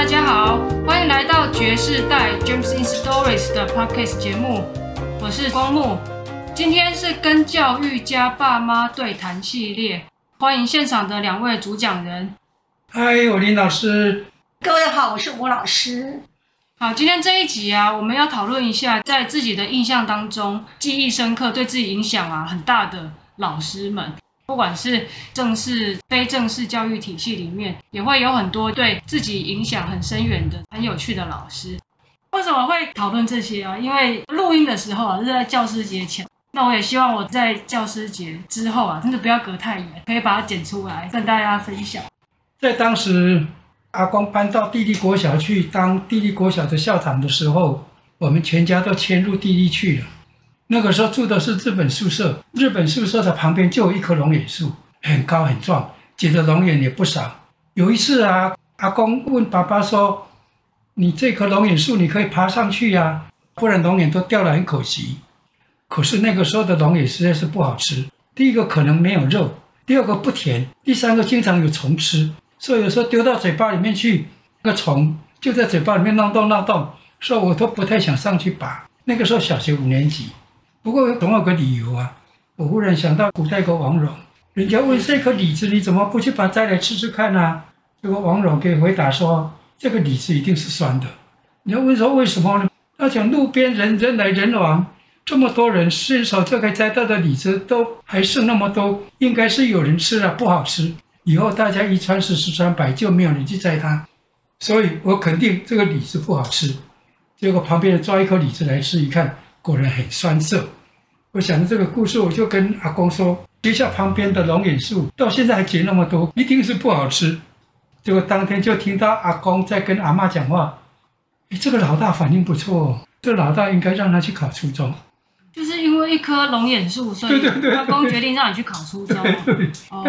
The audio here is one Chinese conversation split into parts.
大家好，欢迎来到爵士代 James in Stories 的 Podcast 节目，我是光木。今天是跟教育家爸妈对谈系列，欢迎现场的两位主讲人。嗨，我林老师。各位好，我是吴老师。好，今天这一集啊，我们要讨论一下，在自己的印象当中，记忆深刻、对自己影响啊很大的老师们。不管是正式、非正式教育体系里面，也会有很多对自己影响很深远的、很有趣的老师。为什么会讨论这些啊？因为录音的时候啊，是在教师节前。那我也希望我在教师节之后啊，真的不要隔太远，可以把它剪出来跟大家分享。在当时，阿光搬到地利国小去当地利国小的校长的时候，我们全家都迁入地利去了。那个时候住的是日本宿舍，日本宿舍的旁边就有一棵龙眼树，很高很壮，结的龙眼也不少。有一次啊，阿公问爸爸说：“你这棵龙眼树你可以爬上去呀、不然龙眼都掉了很可惜。”可是那个时候的龙眼实在是不好吃，第一个可能没有肉，第二个不甜，第三个经常有虫吃，所以有时候丢到嘴巴里面去，那个虫就在嘴巴里面闹动闹动，所以我都不太想上去拔。那个时候小学五年级。不过总有个理由啊！我忽然想到古代个王戎，人家问这颗李子你怎么不去把它摘来吃吃看呢、啊？这个王戎给回答说：这个李子一定是酸的。你要问说为什么呢？他讲路边人人来人往，这么多人伸手就可以摘到的李子都还剩那么多，应该是有人吃了不好吃。以后大家一传十十传百，就没有人去摘它。所以我肯定这个李子不好吃。结果旁边人抓一颗李子来吃，一看。果然很酸涩。我想着这个故事，我就跟阿公说：学校旁边的龙眼树到现在还结那么多，一定是不好吃。结果当天就听到阿公在跟阿妈讲话：“哎，这个老大反应不错，这个老大应该让他去考初中。”就是因为一棵龙眼树，所以阿公决定让你去考初中。哦，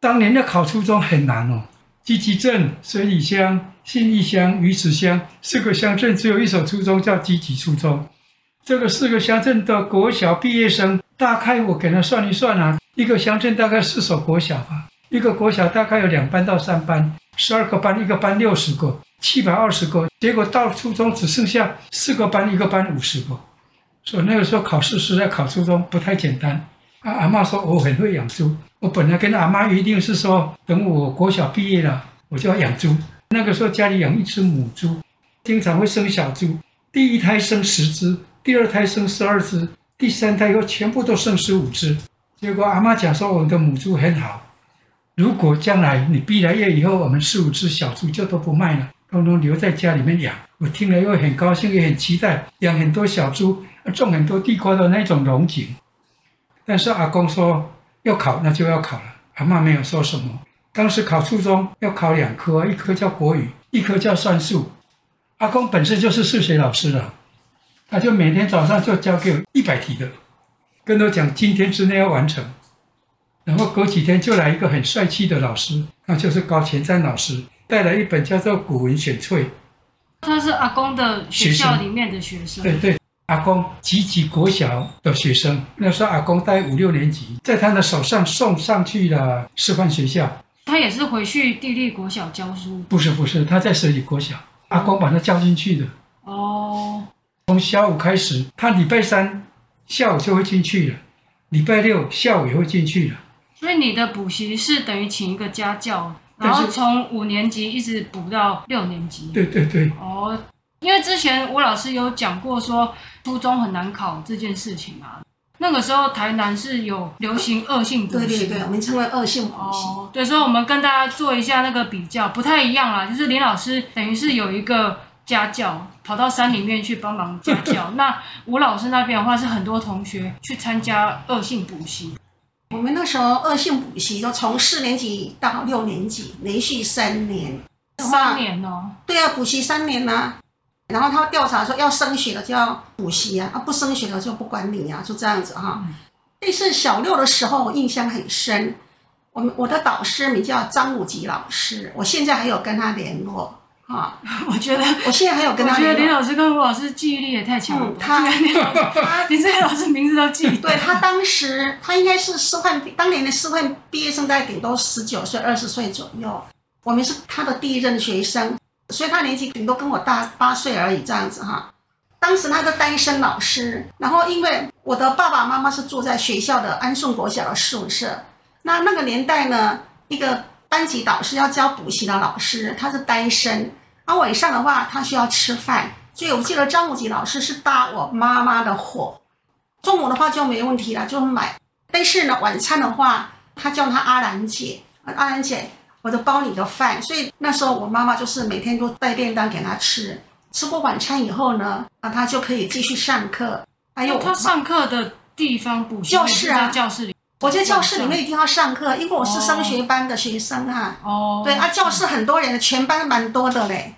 当年要考初中很难哦。集集镇、水里乡、信义乡、鱼池乡四个乡镇，只有一所初中叫集集初中。这个四个乡镇的国小毕业生，大概我给他算一算啊，一个乡镇大概四所国小吧，一个国小大概有两班到三班，十二个班，一个班六十个，七百二十个。结果到初中只剩下四个班，一个班五十个，所以那个时候考试实在考初中不太简单。啊，阿妈说我很会养猪，我本来跟阿妈约定是说，等我国小毕业了，我就要养猪。那个时候家里养一只母猪，经常会生小猪，第一胎生十只。第二胎生十二只，第三胎又全部都生十五只。结果阿妈讲说，我们的母猪很好。如果将来你毕了业以后，我们四五只小猪就都不卖了，通通留在家里面养。我听了又很高兴，也很期待养很多小猪，种很多地瓜的那种龙井。但是阿公说要考，那就要考了。阿妈没有说什么。当时考初中要考两科，一科叫国语，一科叫算术。阿公本身就是数学老师了。他就每天早上就交给我一百题的，跟我讲今天之内要完成，然后隔几天就来一个很帅气的老师，那就是高前瞻老师，带来一本叫做《古文选粹》。他是阿公的学校里面的学生。对对，阿公集集国小的学生，那时候阿公带五六年级，在他的手上送上去了师范学校。他也是回去地利国小教书？不是不是，他在水里国小，阿公把他叫进去的。哦。从下午开始，他礼拜三下午就会进去了，礼拜六下午也会进去了。所以你的补习是等于请一个家教，然后从五年级一直补到六年级。对对对。哦，因为之前吴老师有讲过说初中很难考这件事情啊。那个时候台南是有流行恶性补习。对对对，我们称为恶性补习。哦，对，所以我们跟大家做一下那个比较，不太一样啦。就是林老师等于是有一个。家教跑到山里面去帮忙家教，那吴老师那边的话是很多同学去参加恶性补习。我们那时候恶性补习就从四年级到六年级，连续三年。三年哦。对啊，补习三年呐、啊。然后他调查说要升学的就要补习啊，啊不升学的就不管你啊，就这样子哈。那是小六的时候，我印象很深。我们我的导师名叫张武吉老师，我现在还有跟他联络。啊，我觉得我现在还有跟他。我觉得林老师跟吴老师记忆力也太强了。他，他，你这些老师名字都记。对，他当时，他应该是师范当年的师范毕业生，大概顶多十九岁、二十岁左右。我们是他的第一任学生，所以他年纪顶多跟我大八岁而已，这样子哈。当时他是单身老师，然后因为我的爸爸妈妈是住在学校的安顺国小的宿舍，那那个年代呢，一个班级导师要教补习的老师，他是单身，而晚上的话他需要吃饭，所以我记得张武吉老师是搭我妈妈的伙，中午的话就没问题了，就买。但是呢，晚餐的话，他叫他阿兰姐，阿兰姐，我就包你的饭，所以那时候我妈妈就是每天都带便当给他吃。吃过晚餐以后呢，那他就可以继续上课。还有他上课的地方补习教室啊，教室里。我在教室里面一定要上课，因为我是升学班的学生啊。哦。对啊，教室很多人，全班蛮多的嘞。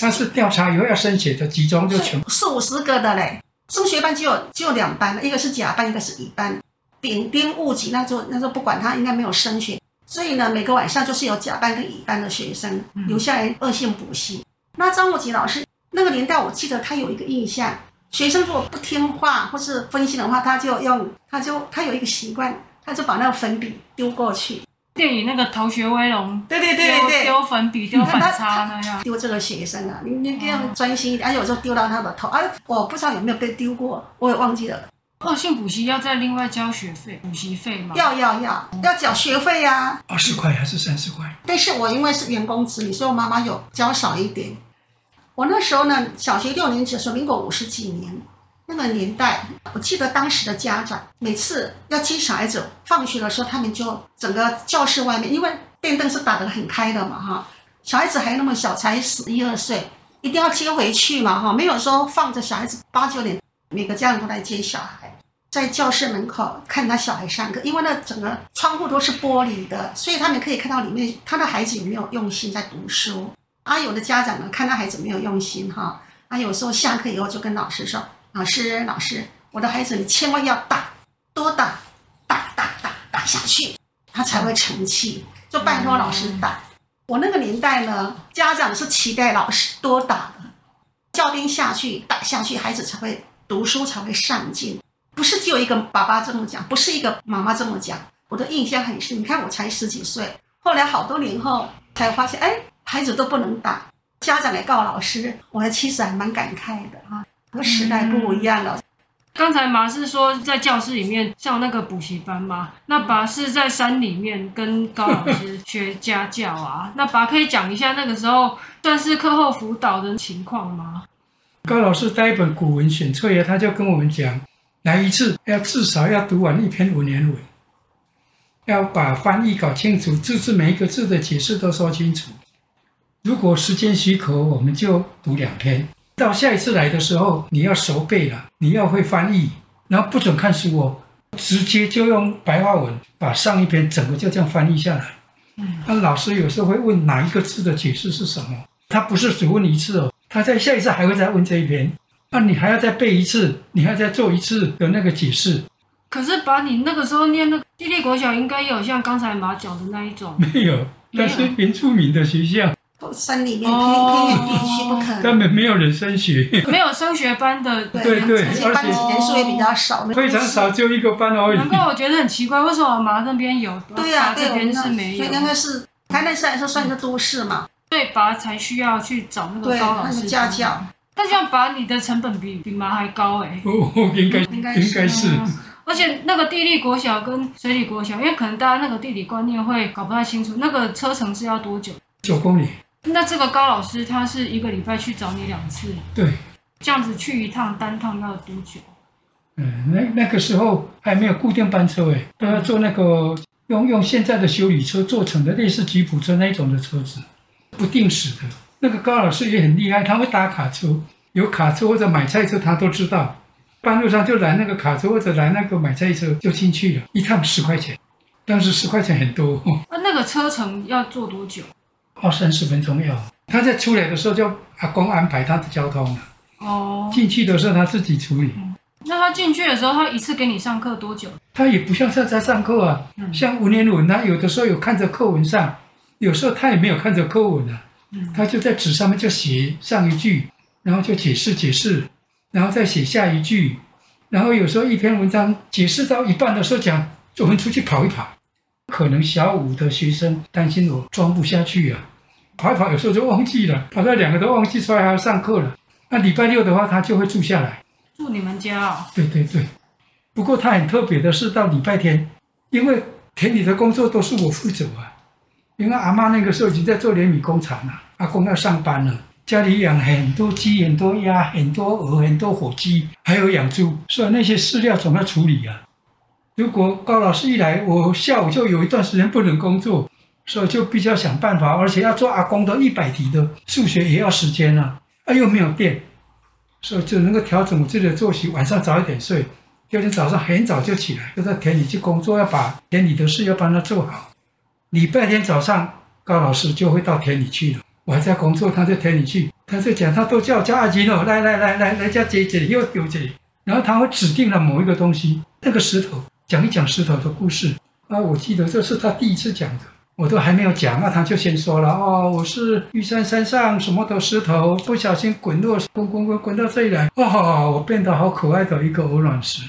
他是调查以后要升学的，集中就全四五十个的嘞。升学班只有只有两班，一个是甲班，一个是乙班。丙丁戊己那就那就不管他，应该没有升学。所以呢，每个晚上就是有甲班跟乙班的学生留下来恶性补习。那张武吉老师。那个年代，我记得他有一个印象，学生如果不听话或是分心的话，他就用，他就他有一个习惯，他就把那个粉笔丢过去。电影那个《逃学威龙》，对对对对，丢粉笔、丢粉擦那样。丢这个学生啊，你你这样专心一点，而且有时候丢到他的头，哎，我不知道有没有被丢过，我也忘记了。恶性补习要再另外交学费、补习费吗？要要要，要缴学费呀、啊。二十块还是三十块？但是我因为是员工子女，所以我妈妈有交少一点。我那时候呢，小学六年级的时候，民国五十几年那个年代，我记得当时的家长每次要接小孩子放学的时候，他们就整个教室外面，因为电灯是打得很开的嘛，哈，小孩子还那么小，才十一二岁，一定要接回去嘛，哈，没有说放着小孩子八九点每个家长都来接小孩，在教室门口看他小孩上课，因为那整个窗户都是玻璃的，所以他们可以看到里面他的孩子有没有用心在读书。啊，有的家长呢，看到孩子没有用心哈，啊，有时候下课以后就跟老师说：“老师，老师，我的孩子你千万要打，多打，打打打打下去，他才会成器。”就拜托老师打。我那个年代呢，家长是期待老师多打的，教鞭下去，打下去，孩子才会读书，才会上进。不是只有一个爸爸这么讲，不是一个妈妈这么讲。我的印象很深。你看我才十几岁，后来好多年后才发现，哎。孩子都不能打，家长来告老师，我还其实还蛮感慨的哈。和时代不一样了。嗯、刚才麻是说在教室里面上那个补习班吗？那拔是在山里面跟高老师学家教啊。那拔可以讲一下那个时候算是课后辅导的情况吗？高老师带一本古文选册呀，他就跟我们讲，来一次要至少要读完一篇文言文，要把翻译搞清楚，字字每一个字的解释都说清楚。如果时间许可，我们就读两篇。到下一次来的时候，你要熟背了，你要会翻译，然后不准看书哦，直接就用白话文把上一篇整个就这样翻译下来。嗯，那老师有时候会问哪一个字的解释是什么，他不是只问一次哦，他在下一次还会再问这一篇，那你还要再背一次，你还要再做一次的那个解释。可是把你那个时候念那个地利国小，应该有像刚才马讲的那一种。没有，但是原住民的学校。山里面偏偏远地区不可能，根本没有人升学，没有升学班的，对对，而且班级人数也比较少，非常少，就一个班而已。难怪我觉得很奇怪，为什么麻那边有，对呀，这边是没有，所以应该是台南市来说算一个都市嘛，对，拔才需要去找那个高老师家教。但这样拔你的成本比比麻还高哎，哦，应该应该是，而且那个地利国小跟水利国小，因为可能大家那个地理观念会搞不太清楚，那个车程是要多久？九公里。那这个高老师他是一个礼拜去找你两次，对，这样子去一趟单趟要多久？嗯，那那个时候还没有固定班车诶，都要坐那个用用现在的修理车做成的类似吉普车那种的车子，不定时的。那个高老师也很厉害，他会搭卡车，有卡车或者买菜车他都知道。半路上就拦那个卡车或者拦那个买菜车就进去了，一趟十块钱，当时十块钱很多。那那个车程要坐多久？二三十分钟要，他在出来的时候就阿公安排他的交通了。哦，进去的时候他自己处理。嗯、那他进去的时候，他一次给你上课多久？他也不像在在上课啊，嗯、像文言文，他有的时候有看着课文上，有时候他也没有看着课文啊，嗯、他就在纸上面就写上一句，然后就解释解释，然后再写下一句，然后有时候一篇文章解释到一半的时候讲，我们出去跑一跑。可能小五的学生担心我装不下去啊，跑一跑，有时候就忘记了，跑到两个都忘记出来还要上课了。那礼拜六的话，他就会住下来。住你们家啊？对对对。不过他很特别的是，到礼拜天，因为田里的工作都是我负责啊。因为阿妈那个时候已经在做莲米工厂了，阿公要上班了，家里养很多鸡、很多鸭、很多鹅、很多火鸡，还有养猪，所以那些饲料总要处理啊。如果高老师一来，我下午就有一段时间不能工作，所以就比较想办法，而且要做阿公的一百题的数学也要时间啊，啊又没有电，所以就能够调整我自己的作息，晚上早一点睡，第二天早上很早就起来，就在田里去工作，要把田里的事要帮他做好。礼拜天早上，高老师就会到田里去了，我还在工作，他在田里去，他就讲，他都叫叫阿金哦，来来来来来家接这里又丢这里，然后他会指定了某一个东西，那个石头。讲一讲石头的故事啊！我记得这是他第一次讲的，我都还没有讲，那他就先说了哦，我是玉山山上什么的石头，不小心滚落，滚滚滚滚到这里来，哇、哦！我变得好可爱的一个鹅卵石。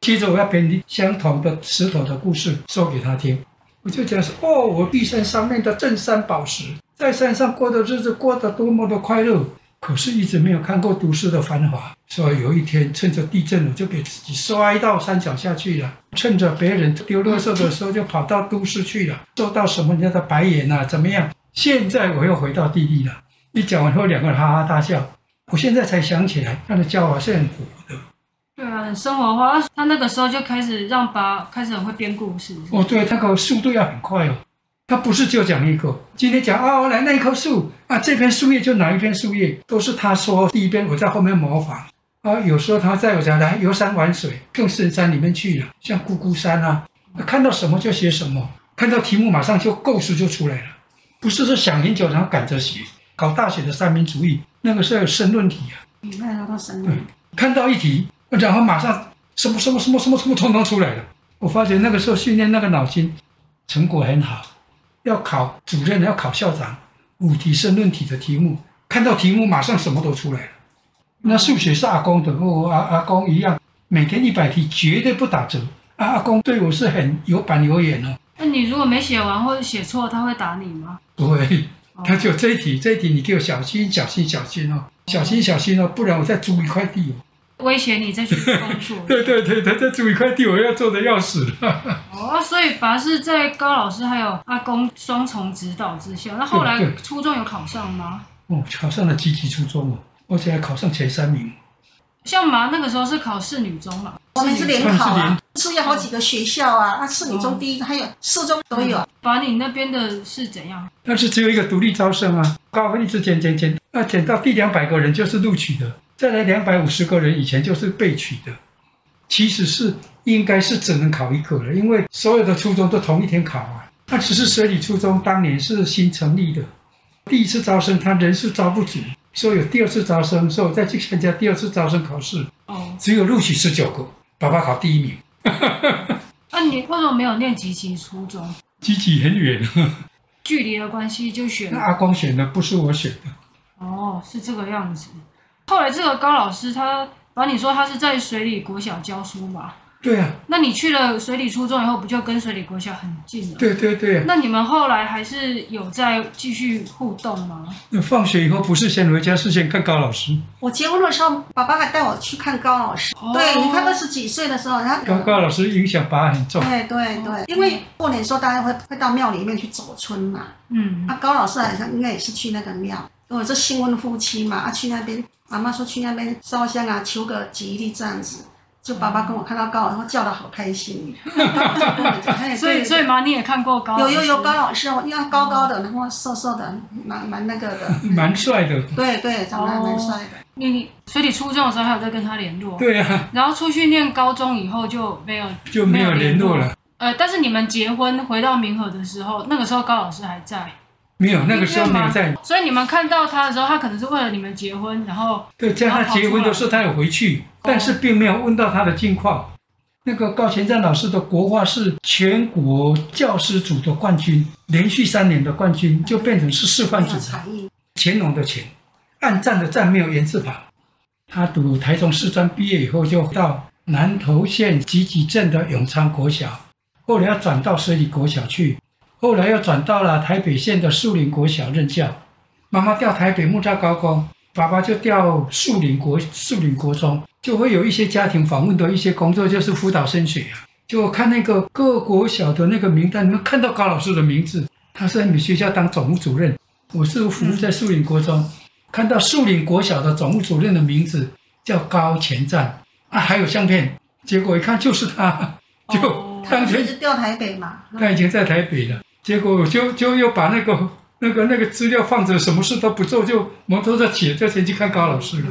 接着我要编相同的石头的故事说给他听，我就讲说哦，我玉山上面的镇山宝石，在山上过的日子过得多么的快乐。可是，一直没有看过都市的繁华，所以有一天趁着地震我，就给自己摔到山脚下去了。趁着别人丢垃圾的时候，就跑到都市去了，受到什么人家的白眼啊？怎么样？现在我又回到地里了。一讲完后，两个人哈哈大笑。我现在才想起来，他的教法是很活的。对啊，很生活化。他那个时候就开始让爸开始很会编故事。哦，对，那个速度要很快哦。他不是就讲一个，今天讲哦，来那一棵树啊，这片树叶就哪一片树叶，都是他说第一遍，我在后面模仿啊。有时候他在我家来游山玩水，更深山里面去了，像姑姑山啊，看到什么就写什么，看到题目马上就构思就出来了，不是说想很久然后赶着写。搞大学的三民主义那个时候有申论题啊，你看到申论，看到一题，然后马上什么什么什么什么什么通通出来了。我发觉那个时候训练那个脑筋成果很好。要考主任，要考校长，五题申论题的题目，看到题目马上什么都出来了。那数学是阿公的，我阿阿公一样，每天一百题绝对不打折。阿阿公对我是很有板有眼哦。那你如果没写完或者写错，他会打你吗？不会，他就这一题，这一题你给我小心小心小心哦，小心小心哦，不然我再租一块地哦。威胁你再去工作。对对对，他再租一块地，我要做的要死了。哦，所以爸是在高老师还有阿公双重指导之下，那后来初中有考上吗？哦，考上了积极初中哦，而且还考上前三名。像妈那个时候是考市女中嘛？我们是联考啊，是有好几个学校啊，啊，市女中第一，还有四中都有。爸，你那边的是怎样？但是只有一个独立招生啊，高分一直减减减，那减到第两百个人就是录取的。再来两百五十个人，以前就是被取的，其实是应该是只能考一个了，因为所有的初中都同一天考啊。那只是水里初中当年是新成立的，第一次招生他人数招不足，所以有第二次招生，所以我再去参加第二次招生考试。哦，只有录取十九个，爸爸考第一名。那你为什么没有念集集初中？集集很远，距离的关系就选。那阿光选的，不是我选的。哦，是这个样子。后来这个高老师他把你说他是在水里国小教书嘛？对啊。那你去了水里初中以后，不就跟水里国小很近了？对对对。那你们后来还是有在继续互动吗？那放学以后不是先回家，是先看高老师。我结婚的时候，爸爸还带我去看高老师。哦、对，你看二十几岁的时候，他高高老师影响爸很重。对对对，因为过年的时候大家会会到庙里面去走春嘛。嗯。啊，高老师好像应该也是去那个庙，因为这新婚夫妻嘛，啊去那边。妈妈说去那边烧香啊，求个吉利这样子。就爸爸跟我看到高老师叫的好开心。所以所以妈你也看过高老师？有有有高老师哦，因为高高的，然后瘦瘦的，蛮蛮那个的。蛮帅的。对对，长得还蛮帅的。你所以你初中的时候还有在跟他联络？对啊。然后出去念高中以后就没有就没有联络了。呃，但是你们结婚回到明和的时候，那个时候高老师还在。没有，那个时候没有在。所以你们看到他的时候，他可能是为了你们结婚，然后对，在他结婚的时候，他有回去，但是并没有问到他的近况。那个高前站老师的国画是全国教师组的冠军，连续三年的冠军，就变成是示范组的。乾隆的乾，按赞的赞没有言字旁。他读台中师专毕业以后，就到南投县集集镇的永昌国小，后来要转到水里国小去。后来又转到了台北县的树林国小任教，妈妈调台北木栅高工，爸爸就调树林国树林国中，就会有一些家庭访问的一些工作，就是辅导升学啊。就看那个各国小的那个名单，你们看到高老师的名字，他是在你们学校当总务主任。我是服务在树林国中，看到树林国小的总务主任的名字叫高前站啊，还有相片，结果一看就是他，就当时是调台北嘛，他已经在台北了。结果我就就又把那个那个那个资料放着，什么事都不做，就摩托车骑就前去看高老师了。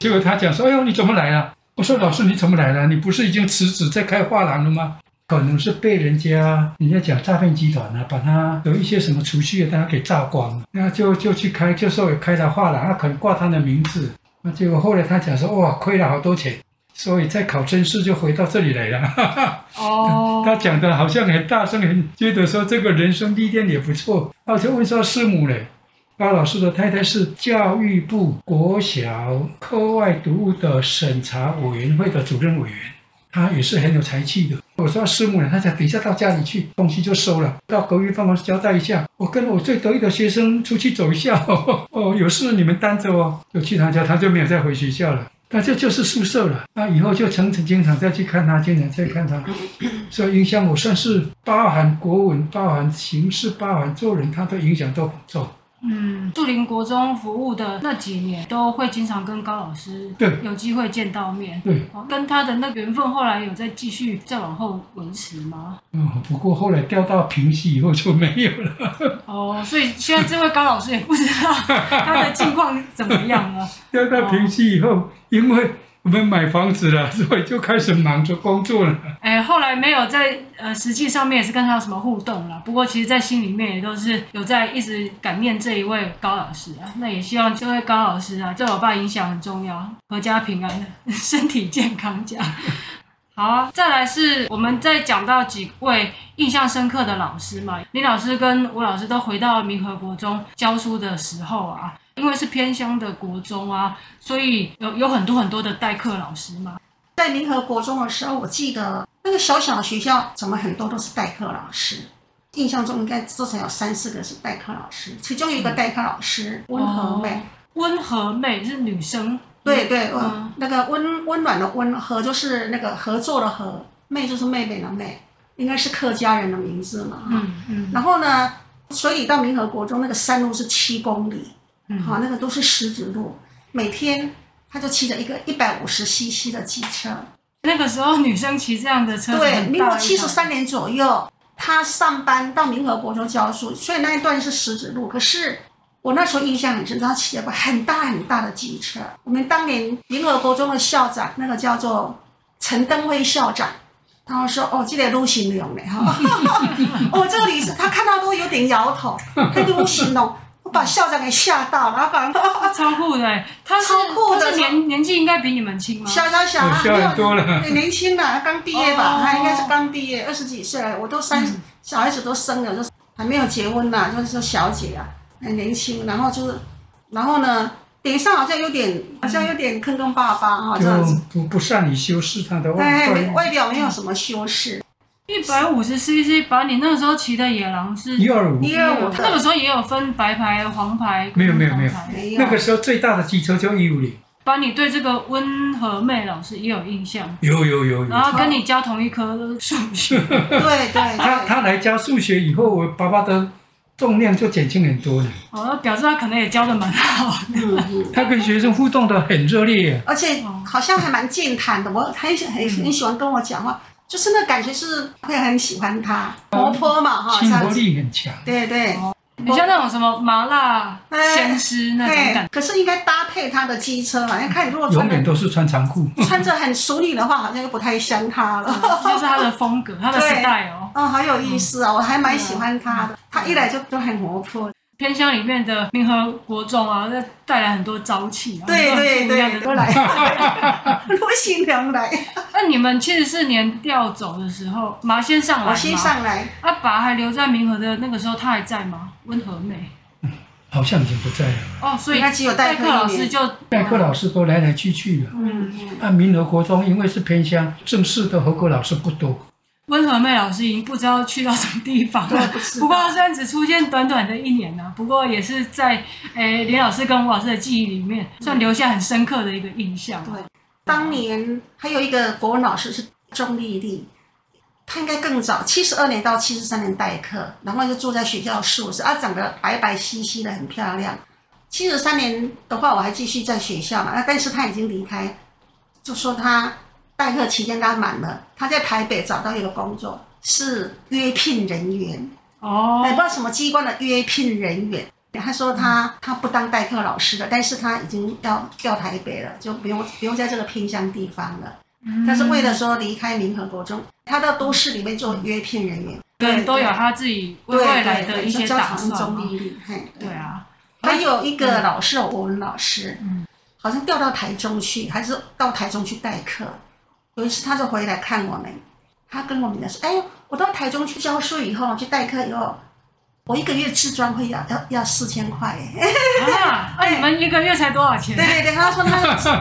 结果他讲说：“哎呦，你怎么来了？”我说：“老师，你怎么来了？你不是已经辞职在开画廊了吗？”可能是被人家人家讲诈骗集团啊，把他有一些什么储蓄的，他给榨光了，那就就去开，就说有开他画廊，他可能挂他的名字。那结果后来他讲说：“哇，亏了好多钱。”所以在考甄试就回到这里来了。哦，他讲的好像很大声，很觉得说这个人生历练也不错。我就问说师母嘞，高老师的太太是教育部国小课外读物的审查委员会的主任委员，他也是很有才气的。我说师母呢，他讲等一下到家里去，东西就收了，到隔壁办公室交代一下，我跟我最得意的学生出去走一下。哦，有事你们担着哦。就去他家，他就没有再回学校了。那这就是宿舍了。那以后就成成经常再去看他，经常再看他。所以影响我算是包含国文、包含形式、包含做人，他的影响都不错。嗯，树林国中服务的那几年，都会经常跟高老师对有机会见到面。对，跟他的那缘分，后来有再继续再往后维持吗？嗯，不过后来调到平息以后就没有了。哦，所以现在这位高老师也不知道他的近况怎么样了。调到平息以后，哦、因为。我们买房子了，所以就开始忙着工作了。哎，后来没有在呃实际上面也是跟他有什么互动了。不过其实，在心里面也都是有在一直感念这一位高老师啊。那也希望这位高老师啊，对我爸影响很重要，阖家平安，身体健康这样。好啊，再来是我们再讲到几位印象深刻的老师嘛。林老师跟吴老师都回到民和国中教书的时候啊。因为是偏乡的国中啊，所以有有很多很多的代课老师嘛。在民和国中的时候，我记得那个小小的学校怎么很多都是代课老师，印象中应该至少有三四个是代课老师，其中有一个代课老师温和妹，温和妹是女生，对对，嗯，那个温温暖的温和就是那个合作的和，妹就是妹妹的妹，应该是客家人的名字嘛，嗯嗯。然后呢，所以到民和国中那个山路是七公里。好，那个都是石子路，每天他就骑着一个一百五十 CC 的机车。那个时候女生骑这样的车，对，民国七十三年左右，他上班到民和国中教书，所以那一段是石子路。可是我那时候印象很深，他骑了个很大很大的机车。我们当年民和国中的校长，那个叫做陈登辉校长，他说：“哦，这个都形容的哈，哦，这里是他看到都有点摇头，他都形容。”把校长给吓到，然后把 超酷的，他是超酷的，年年纪应该比你们轻吗？小小小啊，小很多了，年轻的，他刚毕业吧，他应该是刚毕业，二十几岁，我都三，小孩子都生了，就还没有结婚呢，就是说小姐啊，很年轻，然后就是，然后呢，脸上好像有点，好像有点坑坑巴巴哈，这样子，不不善于修饰他的外外表没有什么修饰。一百五十 CC，把你那个时候骑的野狼是一二五，一二五，那个时候也有分白牌、黄牌，没有没有没有，那个时候最大的机车就一五零。把你对这个温和妹老师也有印象，有有有有，然后跟你教同一科数学，对对，他他来教数学以后，我爸爸的重量就减轻很多了。哦，表示他可能也教的蛮好的，他跟学生互动的很热烈，而且好像还蛮健谈的，我他很很很喜欢跟我讲话。就是那感觉是会很喜欢他，活泼嘛哈，亲和力很强。对对，你像那种什么麻辣鲜师那种感觉。可是应该搭配他的机车嘛，因为看你如果永远都是穿长裤，穿着很淑女的话，好像又不太像他了。就是他的风格，他的 style 哦，好有意思啊，我还蛮喜欢他的，他一来就就很活泼。偏乡里面的民和国中啊，那带来很多朝气啊，对对对，都来，多新娘来。那你们七十四年调走的时候，妈先上来吗？我先上来。阿爸还留在民和的那个时候，他还在吗？温和妹，好像已经不在了。哦，所以他只有代课老师就代课老师都来来去去了。嗯嗯。那民和国中，因为是偏乡，正式的合格老师不多，温和妹老师已经不知道去到什么地方了。不，不过虽然只出现短短的一年呢、啊，不过也是在诶林老师跟吴老师的记忆里面，算留下很深刻的一个印象。对，当年还有一个国文老师是钟丽丽，她应该更早，七十二年到七十三年代课，然后就住在学校宿舍，啊，长得白白皙皙的，很漂亮。七十三年的话，我还继续在学校嘛，那但是她已经离开，就说她。代课期间刚满了，他在台北找到一个工作，是约聘人员哦，也不知道什么机关的约聘人员。他说他他不当代课老师了，但是他已经要调台北了，就不用不用在这个偏乡地方了。嗯、但是为了说离开民和国中，他到都市里面做约聘人员，对，对都有他自己未来的一些打算。中立力，嘿，对啊，还有一个老师，我们老师，嗯，好像调到台中去，还是到台中去代课。有一次，他就回来看我们，他跟我们说：“哎，我到台中去教书以后，去代课以后，我一个月自专会要要要四千块。”啊，那你们一个月才多少钱？对对对，他说他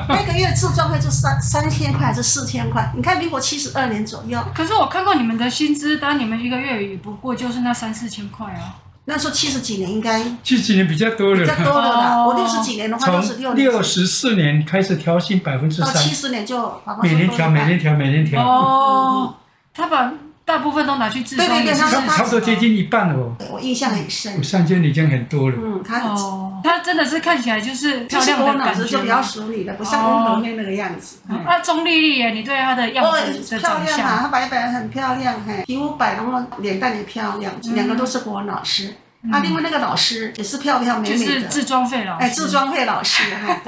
那个月自专会就三三千块还是四千块？你看，民国七十二年左右。可是我看过你们的薪资单，你们一个月也不过就是那三四千块啊。那时候七十几年应该七十几年比较多了，比较多了啦。我六十几年的话，六十六六十四年开始调薪百分之三，七十年就每年调，每年调，每年调。哦，他把大部分都拿去自专，对对对，差不多接近一半了。我印象很深，三千已经很多了。嗯，他哦，他真的是看起来就是漂亮的感觉，就比较淑女的，不像温和妹那个样子。那钟丽丽耶，你对她的样子漂亮啊，她白白很漂亮，嘿，皮肤白，然后脸蛋也漂亮，两个都是国文老师。啊，另外那个老师也是漂漂美美的，就是自装费老师，哎，自装费老师，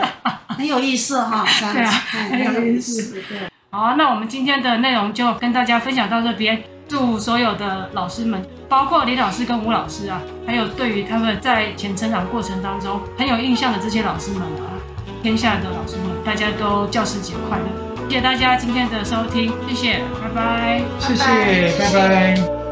很有意思哈，对啊，很有意思，对。好，那我们今天的内容就跟大家分享到这边，祝所有的老师们，包括李老师跟吴老师啊，还有对于他们在前成长过程当中很有印象的这些老师们啊，天下的老师们，大家都教师节快乐！谢谢大家今天的收听，谢谢，拜拜，谢谢，拜拜。